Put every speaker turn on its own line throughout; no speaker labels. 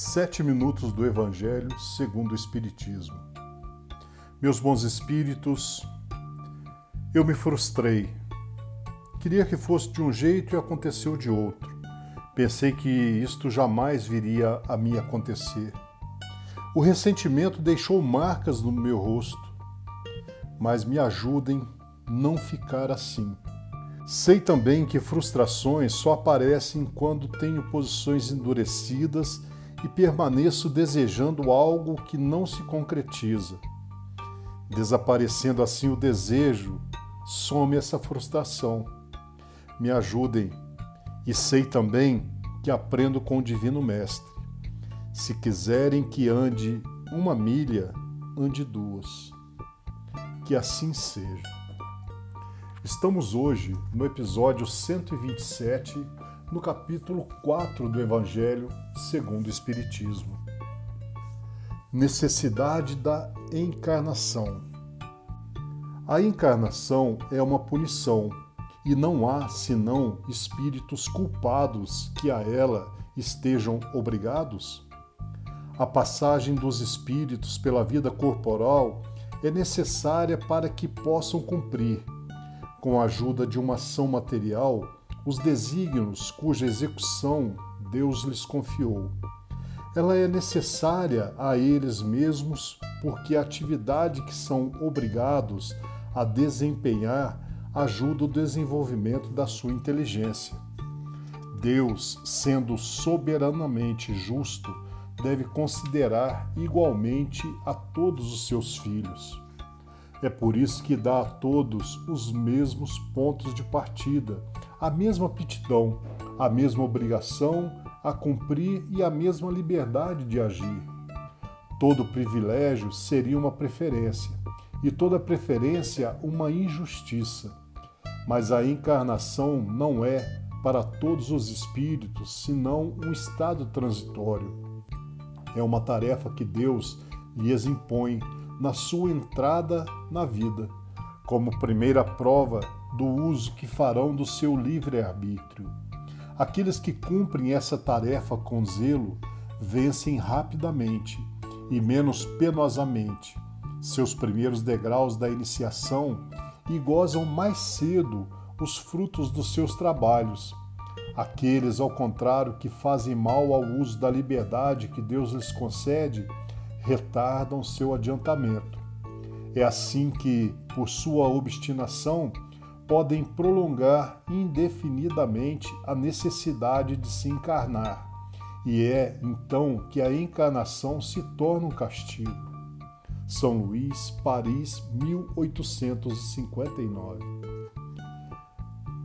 Sete minutos do Evangelho segundo o Espiritismo. Meus bons espíritos, eu me frustrei. Queria que fosse de um jeito e aconteceu de outro. Pensei que isto jamais viria a me acontecer. O ressentimento deixou marcas no meu rosto, mas me ajudem não ficar assim. Sei também que frustrações só aparecem quando tenho posições endurecidas e permaneço desejando algo que não se concretiza. Desaparecendo assim o desejo, some essa frustração. Me ajudem e sei também que aprendo com o Divino Mestre. Se quiserem que ande uma milha, ande duas. Que assim seja. Estamos hoje no episódio 127 no capítulo 4 do Evangelho segundo o Espiritismo. Necessidade da encarnação. A encarnação é uma punição e não há senão espíritos culpados que a ela estejam obrigados? A passagem dos espíritos pela vida corporal é necessária para que possam cumprir, com a ajuda de uma ação material, os desígnios cuja execução Deus lhes confiou. Ela é necessária a eles mesmos porque a atividade que são obrigados a desempenhar ajuda o desenvolvimento da sua inteligência. Deus, sendo soberanamente justo, deve considerar igualmente a todos os seus filhos. É por isso que dá a todos os mesmos pontos de partida a mesma aptidão, a mesma obrigação a cumprir e a mesma liberdade de agir. Todo privilégio seria uma preferência, e toda preferência uma injustiça. Mas a encarnação não é, para todos os espíritos, senão um estado transitório. É uma tarefa que Deus lhes impõe na sua entrada na vida, como primeira prova do uso que farão do seu livre-arbítrio. Aqueles que cumprem essa tarefa com zelo vencem rapidamente e menos penosamente seus primeiros degraus da iniciação e gozam mais cedo os frutos dos seus trabalhos. Aqueles, ao contrário, que fazem mal ao uso da liberdade que Deus lhes concede, retardam seu adiantamento. É assim que, por sua obstinação, podem prolongar indefinidamente a necessidade de se encarnar, e é então que a encarnação se torna um castigo. São Luís, Paris, 1859.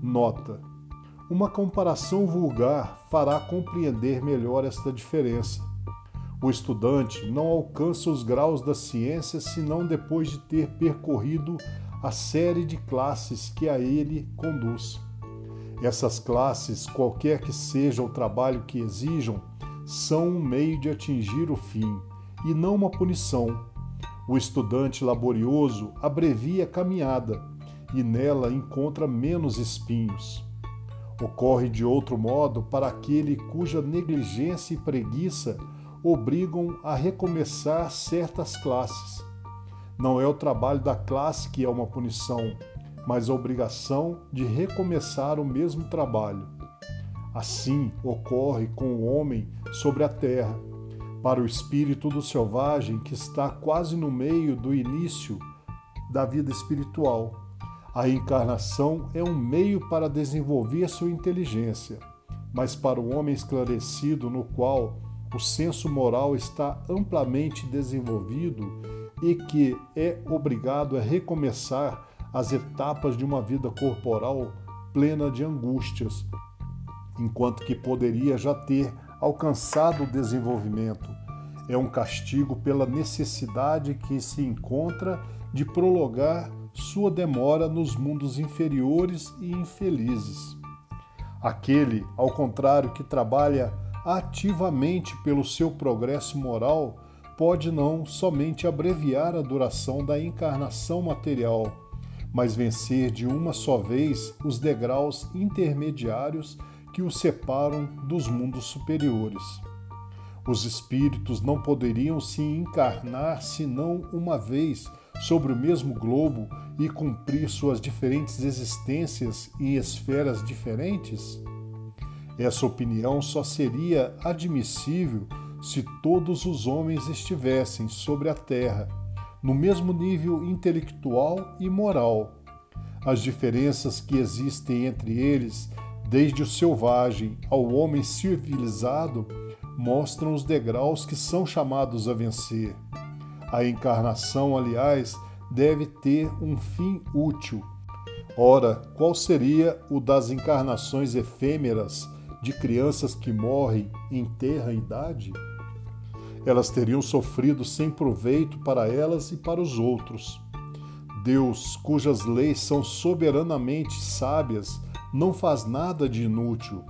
Nota: Uma comparação vulgar fará compreender melhor esta diferença. O estudante não alcança os graus da ciência senão depois de ter percorrido a série de classes que a ele conduz. Essas classes, qualquer que seja o trabalho que exijam, são um meio de atingir o fim e não uma punição. O estudante laborioso abrevia a caminhada e nela encontra menos espinhos. Ocorre de outro modo para aquele cuja negligência e preguiça obrigam a recomeçar certas classes não é o trabalho da classe que é uma punição, mas a obrigação de recomeçar o mesmo trabalho. Assim ocorre com o homem sobre a terra. Para o espírito do selvagem que está quase no meio do início da vida espiritual, a encarnação é um meio para desenvolver sua inteligência, mas para o homem esclarecido, no qual o senso moral está amplamente desenvolvido, e que é obrigado a recomeçar as etapas de uma vida corporal plena de angústias, enquanto que poderia já ter alcançado o desenvolvimento. É um castigo pela necessidade que se encontra de prolongar sua demora nos mundos inferiores e infelizes. Aquele, ao contrário, que trabalha ativamente pelo seu progresso moral, pode não somente abreviar a duração da encarnação material, mas vencer de uma só vez os degraus intermediários que o separam dos mundos superiores. Os espíritos não poderiam se encarnar senão uma vez sobre o mesmo globo e cumprir suas diferentes existências em esferas diferentes? Essa opinião só seria admissível se todos os homens estivessem sobre a terra, no mesmo nível intelectual e moral. As diferenças que existem entre eles, desde o selvagem ao homem civilizado, mostram os degraus que são chamados a vencer. A encarnação, aliás, deve ter um fim útil. Ora, qual seria o das encarnações efêmeras de crianças que morrem em terra idade? Elas teriam sofrido sem proveito para elas e para os outros. Deus, cujas leis são soberanamente sábias, não faz nada de inútil.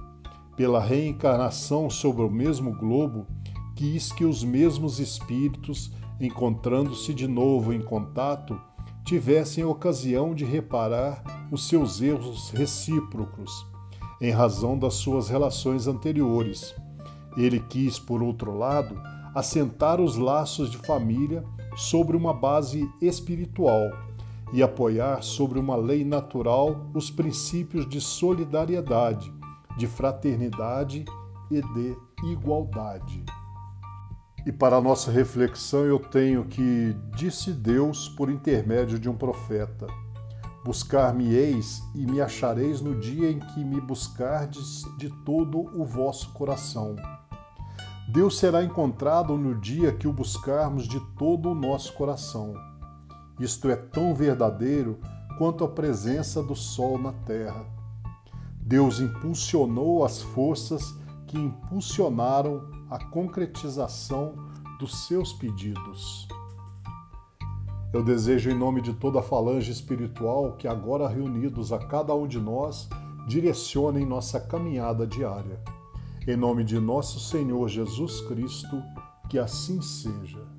Pela reencarnação sobre o mesmo globo, quis que os mesmos espíritos, encontrando-se de novo em contato, tivessem ocasião de reparar os seus erros recíprocos em razão das suas relações anteriores. Ele quis, por outro lado, assentar os laços de família sobre uma base espiritual e apoiar sobre uma lei natural os princípios de solidariedade, de fraternidade e de igualdade. E para nossa reflexão, eu tenho que disse Deus por intermédio de um profeta. Buscar-me-eis e me achareis no dia em que me buscardes de todo o vosso coração. Deus será encontrado no dia que o buscarmos de todo o nosso coração. Isto é tão verdadeiro quanto a presença do sol na terra. Deus impulsionou as forças que impulsionaram a concretização dos seus pedidos. Eu desejo, em nome de toda a falange espiritual, que agora reunidos a cada um de nós, direcionem nossa caminhada diária. Em nome de nosso Senhor Jesus Cristo, que assim seja.